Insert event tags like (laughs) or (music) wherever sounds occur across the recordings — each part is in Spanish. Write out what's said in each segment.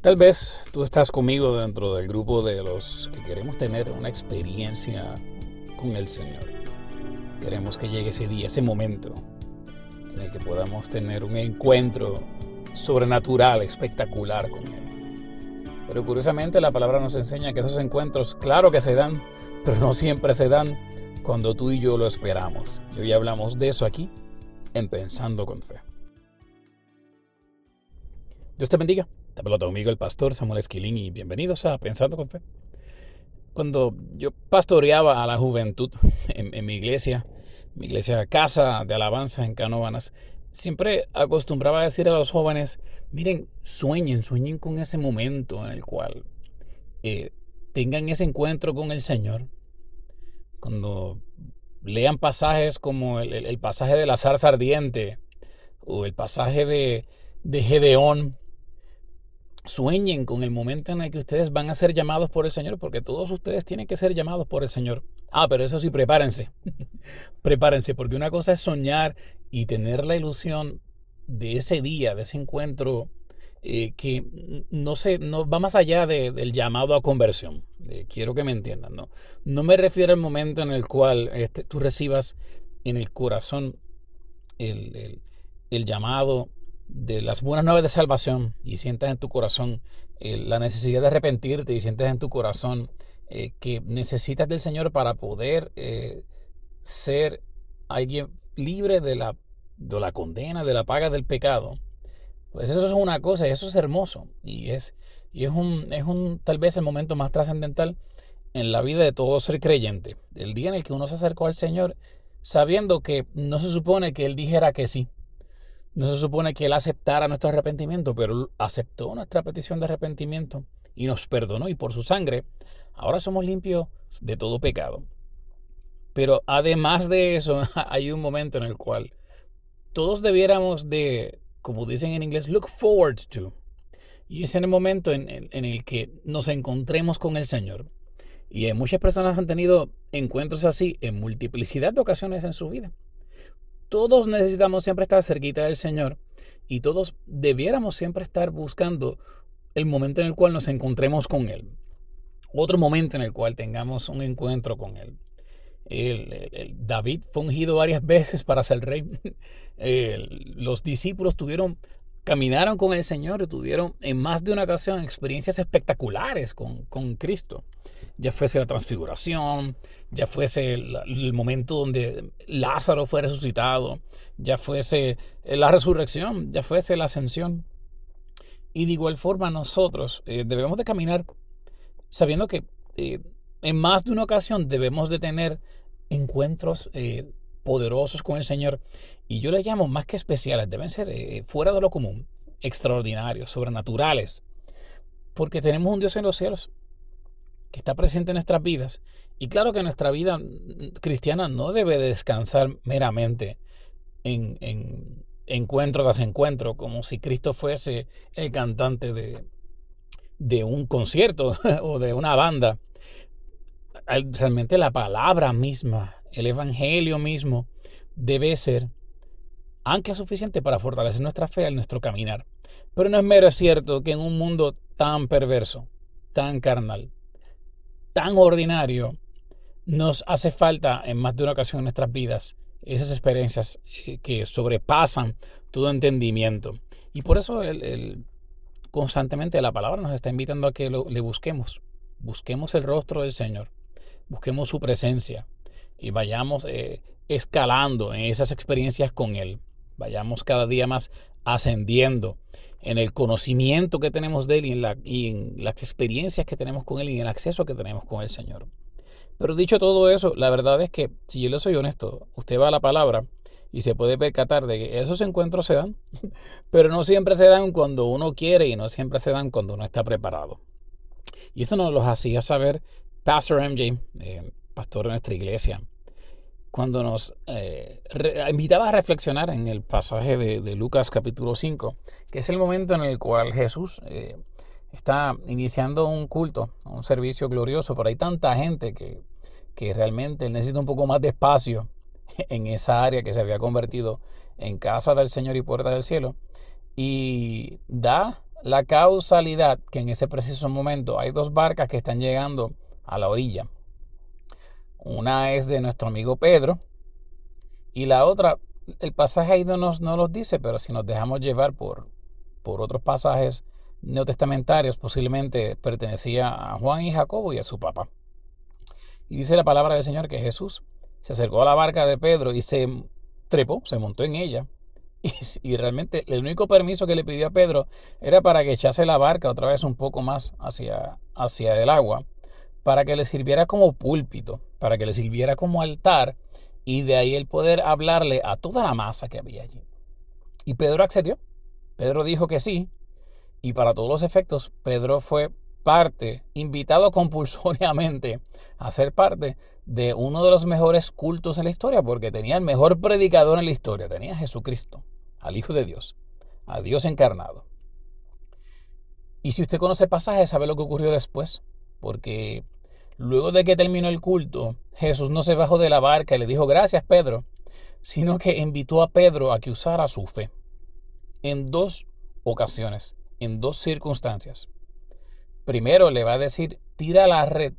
Tal vez tú estás conmigo dentro del grupo de los que queremos tener una experiencia con el Señor. Queremos que llegue ese día, ese momento en el que podamos tener un encuentro sobrenatural, espectacular con Él. Pero curiosamente la palabra nos enseña que esos encuentros, claro que se dan, pero no siempre se dan cuando tú y yo lo esperamos. Y hoy hablamos de eso aquí en Pensando con Fe. Dios te bendiga. Te hablo conmigo el pastor Samuel Esquilín y bienvenidos a Pensando con Fe. Cuando yo pastoreaba a la juventud en, mi iglesia, mi iglesia Casa de Alabanza en Canóvanas, siempre acostumbraba a decir a los jóvenes, miren, sueñen, sueñen con ese momento en el cual eh, tengan ese encuentro con el Señor. Cuando lean pasajes como el, pasaje de la zarza ardiente o el pasaje de, de Gedeón, sueñen con el momento en el que ustedes van a ser llamados por el Señor, porque todos ustedes tienen que ser llamados por el Señor. Ah, pero eso sí, prepárense. (laughs) prepárense, porque una cosa es soñar y tener la ilusión de ese día, de ese encuentro eh, que no, sé, no va más allá del llamado a conversión. quiero que me entiendan, ¿no? No me refiero al momento en el cual este, tú recibas en el corazón el, el llamado de las buenas nuevas de salvación y sientas en tu corazón eh, la necesidad de arrepentirte y sientes en tu corazón eh, que necesitas del Señor para poder eh, ser alguien libre de la, de la condena, de la paga del pecado, pues eso es una cosa y eso es hermoso y es, y es, un, es un tal vez el momento más trascendental en la vida de todo ser creyente. El día en el que uno se acercó al Señor sabiendo que no se supone que Él dijera que sí no se supone que Él aceptara nuestro arrepentimiento, pero aceptó nuestra petición de arrepentimiento y nos perdonó y por su sangre ahora somos limpios de todo pecado. Pero además de eso, (laughs) hay un momento en el cual todos debiéramos de, como dicen en inglés, look forward to. Y es en el momento en, el que nos encontremos con el Señor. Y muchas personas han tenido encuentros así en multiplicidad de ocasiones en su vida todos necesitamos siempre estar cerquita del Señor y todos debiéramos siempre estar buscando el momento en el cual nos encontremos con Él. Otro momento en el cual tengamos un encuentro con Él. El, David fue ungido varias veces para ser rey. (laughs) los discípulos tuvieron, caminaron con el Señor y tuvieron en más de una ocasión experiencias espectaculares con, con Cristo ya fuese la transfiguración, ya fuese el, momento donde Lázaro fue resucitado, ya fuese la resurrección, ya fuese la ascensión. Y de igual forma nosotros eh, debemos de caminar sabiendo que eh, en más de una ocasión debemos de tener encuentros eh, poderosos con el Señor. Y yo les llamo más que especiales, deben ser fuera de lo común, extraordinarios, sobrenaturales. Porque tenemos un Dios en los cielos que está presente en nuestras vidas. Y claro que nuestra vida cristiana no debe descansar meramente en, en encuentro tras encuentro, como si Cristo fuese el cantante de, de un concierto (laughs) o de una banda. Realmente la palabra misma, el Evangelio mismo, debe ser ancla suficiente para fortalecer nuestra fe en nuestro caminar. Pero no es mero cierto que en un mundo tan perverso, tan carnal, tan ordinario, nos hace falta en más de una ocasión en nuestras vidas esas experiencias eh, que sobrepasan todo entendimiento. Y por eso el, constantemente la palabra nos está invitando a que le busquemos. Busquemos el rostro del Señor. Busquemos su presencia. Y vayamos eh, escalando en esas experiencias con Él. Vayamos cada día más ascendiendo en el conocimiento que tenemos de Él y en, las experiencias que tenemos con Él y en el acceso que tenemos con el Señor. Pero dicho todo eso, la verdad es que, si yo le soy honesto, usted va a la palabra y se puede percatar de que esos encuentros se dan, (laughs) pero no siempre se dan cuando uno quiere y no siempre se dan cuando uno está preparado. Y esto nos lo hacía saber Pastor MJ, eh, pastor de nuestra iglesia, cuando nos eh, invitaba a reflexionar en el pasaje de, Lucas capítulo 5, que es el momento en el cual Jesús eh, está iniciando un culto, un servicio glorioso, pero hay tanta gente que, que realmente necesita un poco más de espacio (laughs) en esa área que se había convertido en casa del Señor y puerta del cielo, y da la causalidad que en ese preciso momento hay dos barcas que están llegando a la orilla. Una es de nuestro amigo Pedro y la otra, el pasaje ahí no nos no los dice, pero si nos dejamos llevar por, por otros pasajes neotestamentarios, posiblemente pertenecía a Juan y Jacobo y a su papá. Y dice la palabra del Señor que Jesús se acercó a la barca de Pedro y se trepó, se montó en ella. (laughs) Y, realmente el único permiso que le pidió a Pedro era para que echase la barca otra vez un poco más hacia, hacia el agua, para que le sirviera como púlpito, para que le sirviera como altar y de ahí el poder hablarle a toda la masa que había allí. Y Pedro accedió. Pedro dijo que sí. Y para todos los efectos, Pedro fue parte, invitado (laughs) compulsoriamente a ser parte de uno de los mejores cultos en la historia, porque tenía el mejor predicador en la historia, tenía a Jesucristo, al Hijo de Dios, a Dios encarnado. Y si usted conoce pasajes, sabe lo que ocurrió después, porque luego de que terminó el culto, Jesús no se bajó de la barca y le dijo gracias Pedro, sino que invitó a Pedro a que usara su fe en dos ocasiones, en dos circunstancias. Primero le va a decir, tira la red.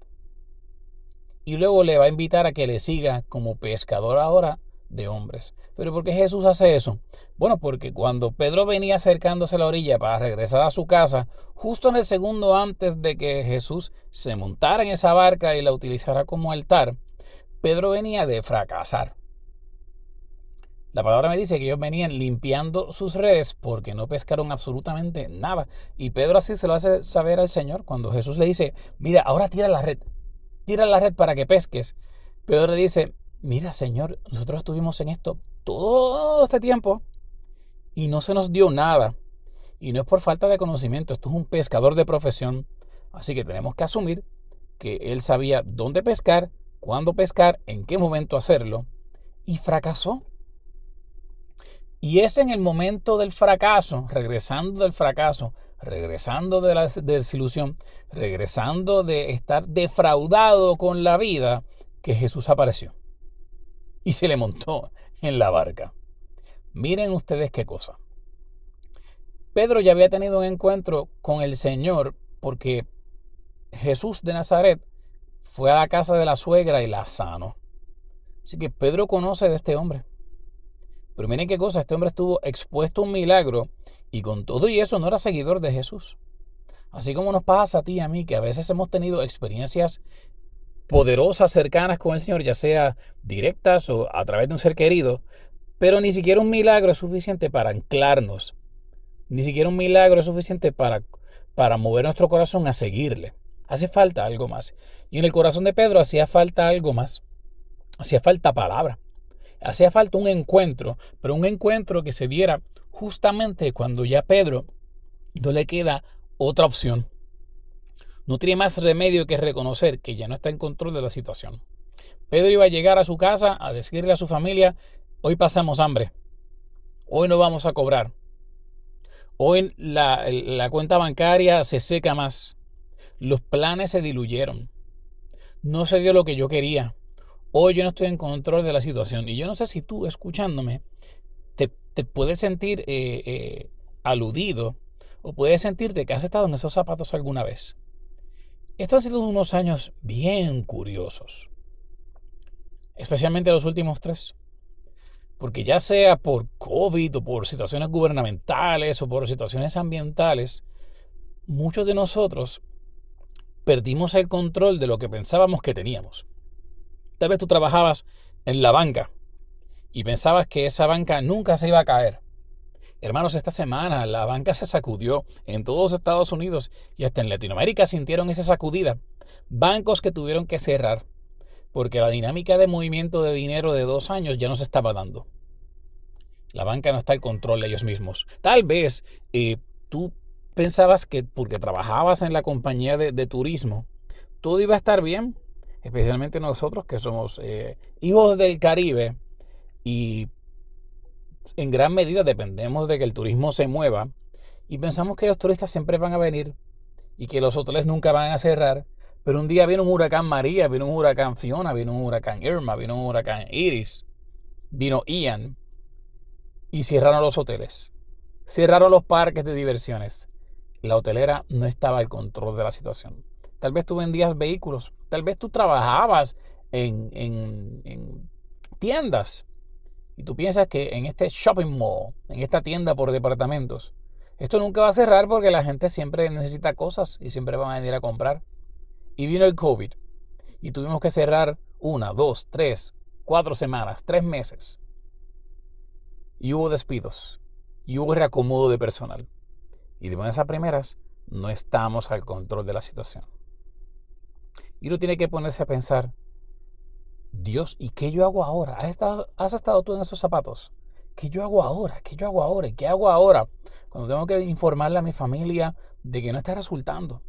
Y luego le va a invitar a que le siga como pescador ahora de hombres. ¿Pero por qué Jesús hace eso? Bueno, porque cuando Pedro venía acercándose a la orilla para regresar a su casa, justo en el segundo antes de que Jesús se montara en esa barca y la utilizara como altar, Pedro venía de fracasar. La palabra me dice que ellos venían limpiando sus redes porque no pescaron absolutamente nada. Y Pedro así se lo hace saber al Señor cuando Jesús le dice, mira, ahora tira la red, tira la red para que pesques. Pedro le dice, mira Señor, nosotros estuvimos en esto todo este tiempo y no se nos dio nada. Y no es por falta de conocimiento, esto es un pescador de profesión. Así que tenemos que asumir que él sabía dónde pescar, cuándo pescar, en qué momento hacerlo. Y fracasó. Y es en el momento del fracaso, regresando del fracaso, regresando de la desilusión, regresando de estar defraudado con la vida, que Jesús apareció y se le montó en la barca. Miren ustedes qué cosa. Pedro ya había tenido un encuentro con el Señor porque Jesús de Nazaret fue a la casa de la suegra y la sanó. Así que Pedro conoce de este hombre. Pero miren qué cosa, este hombre estuvo expuesto a un milagro y con todo y eso no era seguidor de Jesús. Así como nos pasa a ti y a mí, que a veces hemos tenido experiencias poderosas, cercanas con el Señor, ya sea directas o a través de un ser querido, pero ni siquiera un milagro es suficiente para anclarnos. Ni siquiera un milagro es suficiente para, para mover nuestro corazón a seguirle. Hace falta algo más. Y en el corazón de Pedro hacía falta algo más. Hacía falta palabra. Hacía falta un encuentro, pero un encuentro que se diera justamente cuando ya Pedro no le queda otra opción. No tiene más remedio que reconocer que ya no está en control de la situación. Pedro iba a llegar a su casa a decirle a su familia, hoy pasamos hambre, hoy no vamos a cobrar, hoy la, la cuenta bancaria se seca más, los planes se diluyeron, no se dio lo que yo quería, hoy yo no estoy en control de la situación. Y yo no sé si tú escuchándome te, puedes sentir eh, eh, aludido o puedes sentirte que has estado en esos zapatos alguna vez. Estos han sido unos años bien curiosos, especialmente los últimos tres. Porque ya sea por COVID o por situaciones gubernamentales o por situaciones ambientales, muchos de nosotros perdimos el control de lo que pensábamos que teníamos. Tal vez tú trabajabas en la banca y pensabas que esa banca nunca se iba a caer. Hermanos, esta semana la banca se sacudió en todos Estados Unidos y hasta en Latinoamérica sintieron esa sacudida. Bancos que tuvieron que cerrar porque la dinámica de movimiento de dinero de dos años ya no se estaba dando. La banca no está al control de ellos mismos. Tal vez eh, tú pensabas que porque trabajabas en la compañía de, turismo, todo iba a estar bien especialmente nosotros que somos eh, hijos del Caribe y en gran medida dependemos de que el turismo se mueva y pensamos que los turistas siempre van a venir y que los hoteles nunca van a cerrar, pero un día vino un huracán María, vino un huracán Fiona, vino un huracán Irma, vino un huracán Iris, vino Ian y cerraron los hoteles, cerraron los parques de diversiones, la hotelera no estaba al control de la situación. Tal vez tú vendías vehículos, tal vez tú trabajabas en, en tiendas y tú piensas que en este shopping mall, en esta tienda por departamentos, esto nunca va a cerrar porque la gente siempre necesita cosas y siempre van a venir a comprar. Y vino el COVID y tuvimos que cerrar una, dos, tres, cuatro semanas, tres meses. Y hubo despidos y hubo reacomodo de personal. Y de buenas a primeras, no estamos al control de la situación. Y uno tiene que ponerse a pensar, Dios, ¿y qué yo hago ahora? ¿Has estado, ¿Has estado tú en esos zapatos? ¿Qué yo hago ahora? ¿Qué yo hago ahora? ¿Y qué hago ahora? Cuando tengo que informarle a mi familia de que no está resultando,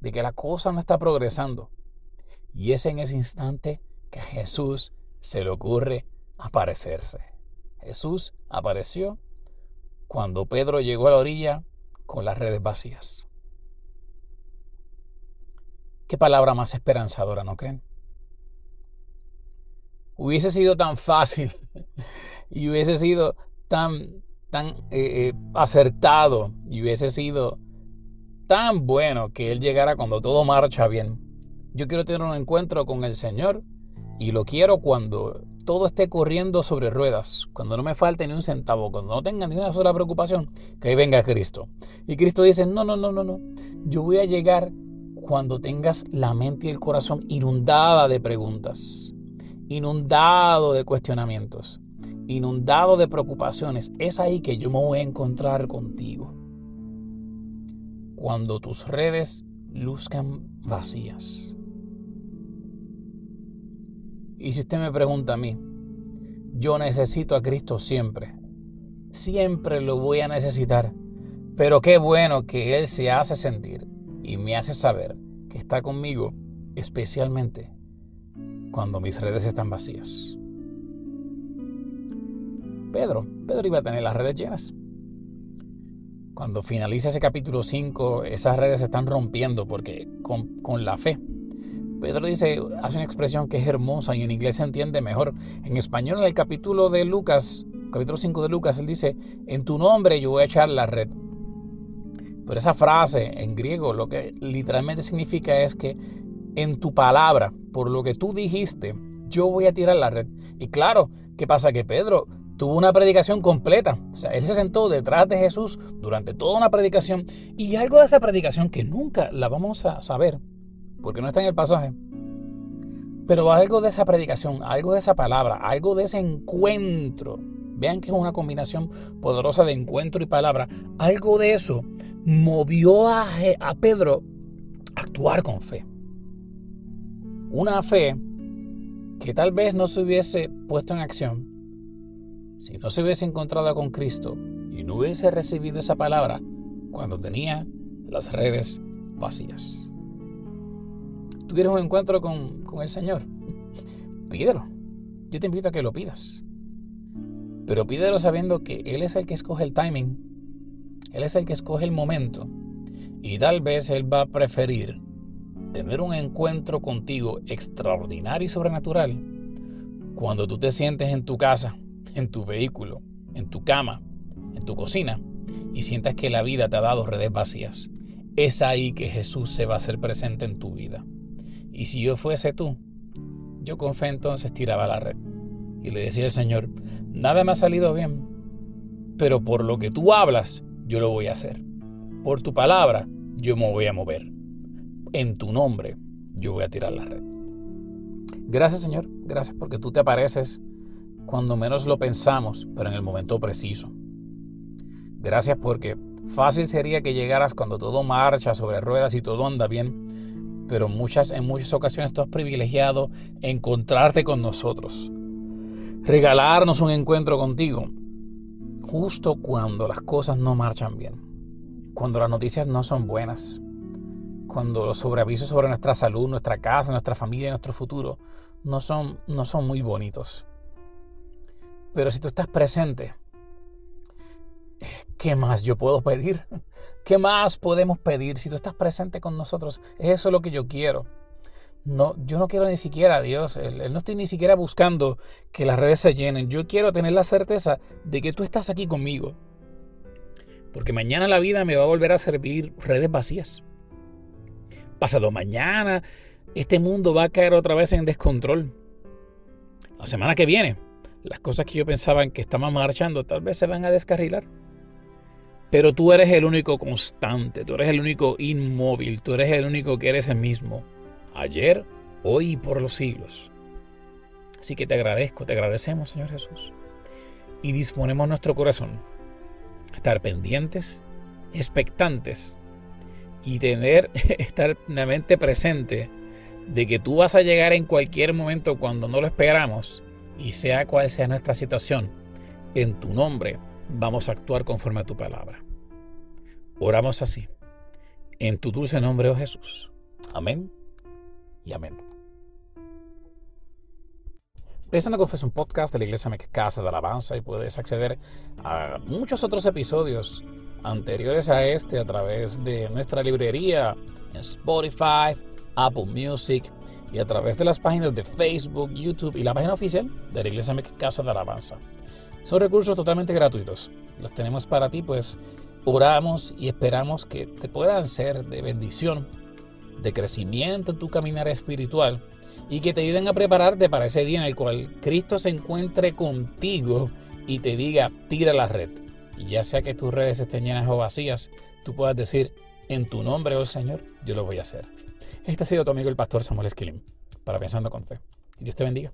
de que la cosa no está progresando. Y es en ese instante que a Jesús se le ocurre aparecerse. Jesús apareció cuando Pedro llegó a la orilla con las redes vacías. Qué palabra más esperanzadora, ¿no creen? Hubiese sido tan fácil (laughs) y hubiese sido tan, tan eh, eh, acertado y hubiese sido tan bueno que Él llegara cuando todo marcha bien. Yo quiero tener un encuentro con el Señor y lo quiero cuando todo esté corriendo sobre ruedas, cuando no me falte ni un centavo, cuando no tenga ni una sola preocupación, que ahí venga Cristo. Y Cristo dice, no, no, no, no, no. Yo voy a llegar cuando tengas la mente y el corazón inundada de preguntas, inundado de cuestionamientos inundado de preocupaciones, es ahí que yo me voy a encontrar contigo. Cuando tus redes luzcan vacías. Y si usted me pregunta a mí, yo necesito a Cristo siempre. Siempre lo voy a necesitar. Pero qué bueno que Él se hace sentir y me hace saber que está conmigo, especialmente cuando mis redes están vacías. Pedro. Pedro iba a tener las redes llenas. Cuando finaliza ese capítulo 5, esas redes se están rompiendo porque con, la fe. Pedro dice, hace una expresión que es hermosa y en inglés se entiende mejor. En español, en el capítulo de Lucas, capítulo 5 de Lucas, él dice, en tu nombre yo voy a echar la red. Pero esa frase en griego lo que literalmente significa es que en tu palabra, por lo que tú dijiste, yo voy a tirar la red. Y claro, ¿qué pasa? Que Pedro tuvo una predicación completa. O sea, él se sentó detrás de Jesús durante toda una predicación y algo de esa predicación que nunca la vamos a saber, porque no está en el pasaje. Pero algo de esa predicación, algo de esa palabra, algo de ese encuentro, vean que es una combinación poderosa de encuentro y palabra, algo de eso movió a, a Pedro a actuar con fe. Una fe que tal vez no se hubiese puesto en acción si no se hubiese encontrado con Cristo y no hubiese recibido esa palabra cuando tenía las redes vacías. Tú quieres un encuentro con, el Señor, pídelo. Yo te invito a que lo pidas. Pero pídelo sabiendo que Él es el que escoge el timing, Él es el que escoge el momento y tal vez Él va a preferir tener un encuentro contigo extraordinario y sobrenatural cuando tú te sientes en tu casa en tu vehículo, en tu cama, en tu cocina y sientas que la vida te ha dado redes vacías, es ahí que Jesús se va a hacer presente en tu vida. Y si yo fuese tú, yo con fe entonces tiraba la red y le decía al Señor, nada me ha salido bien, pero por lo que tú hablas, yo lo voy a hacer. Por tu palabra, yo me voy a mover. En tu nombre, yo voy a tirar la red. Gracias Señor, gracias porque tú te apareces cuando menos lo pensamos, pero en el momento preciso. Gracias porque fácil sería que llegaras cuando todo marcha sobre ruedas y todo anda bien, pero muchas, en muchas ocasiones tú has privilegiado encontrarte con nosotros, regalarnos un encuentro contigo, justo cuando las cosas no marchan bien, cuando las noticias no son buenas, cuando los sobreavisos sobre nuestra salud, nuestra casa, nuestra familia y nuestro futuro no son, no son muy bonitos. Pero si tú estás presente, ¿qué más yo puedo pedir? (laughs) ¿Qué más podemos pedir si tú estás presente con nosotros? Eso es lo que yo quiero. No, yo no quiero ni siquiera, Dios, no estoy ni siquiera buscando que las redes se llenen. Yo quiero tener la certeza de que tú estás aquí conmigo. Porque mañana la vida me va a volver a servir redes vacías. Pasado mañana, este mundo va a caer otra vez en descontrol. La semana que viene, las cosas que yo pensaba en que estaban marchando tal vez se van a descarrilar. Pero tú eres el único constante, tú eres el único inmóvil, tú eres el único que eres el mismo. Ayer, hoy y por los siglos. Así que te agradezco, te agradecemos, Señor Jesús. Y disponemos nuestro corazón a estar pendientes, expectantes y tener, (laughs) estar la mente presente de que tú vas a llegar en cualquier momento cuando no lo esperamos y sea cual sea nuestra situación, en tu nombre vamos a actuar conforme a tu palabra. Oramos así, en tu dulce nombre, oh Jesús. Amén y amén. Pensando que es un podcast de la Iglesia Casa de Alabanza y puedes acceder a muchos otros episodios anteriores a este a través de nuestra librería en Spotify, Apple Music y a través de las páginas de Facebook, YouTube y la página oficial de la Iglesia Casa de Alabanza. Son recursos totalmente gratuitos. Los tenemos para ti, pues oramos y esperamos que te puedan ser de bendición, de crecimiento en tu caminar espiritual y que te ayuden a prepararte para ese día en el cual Cristo se encuentre contigo y te diga, tira la red. Y ya sea que tus redes estén llenas o vacías, tú puedas decir, en tu nombre, oh Señor, yo lo voy a hacer. Este ha sido tu amigo el pastor Samuel Esquilín, para Pensando con Fe. Dios te bendiga.